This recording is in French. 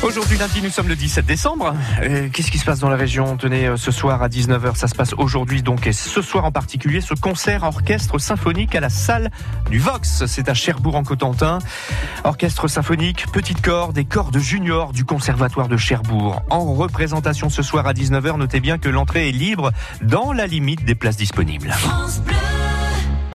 Aujourd'hui lundi, nous sommes le 17 décembre. Euh, qu'est-ce qui se passe dans la région? Tenez, euh, ce soir à 19h, ça se passe aujourd'hui donc, et ce soir en particulier, ce concert orchestre symphonique à la salle du Vox. C'est à Cherbourg en Cotentin. Orchestre symphonique, petite corde et corde junior du Conservatoire de Cherbourg. En représentation ce soir à 19h, notez bien que l'entrée est libre dans la limite des places disponibles.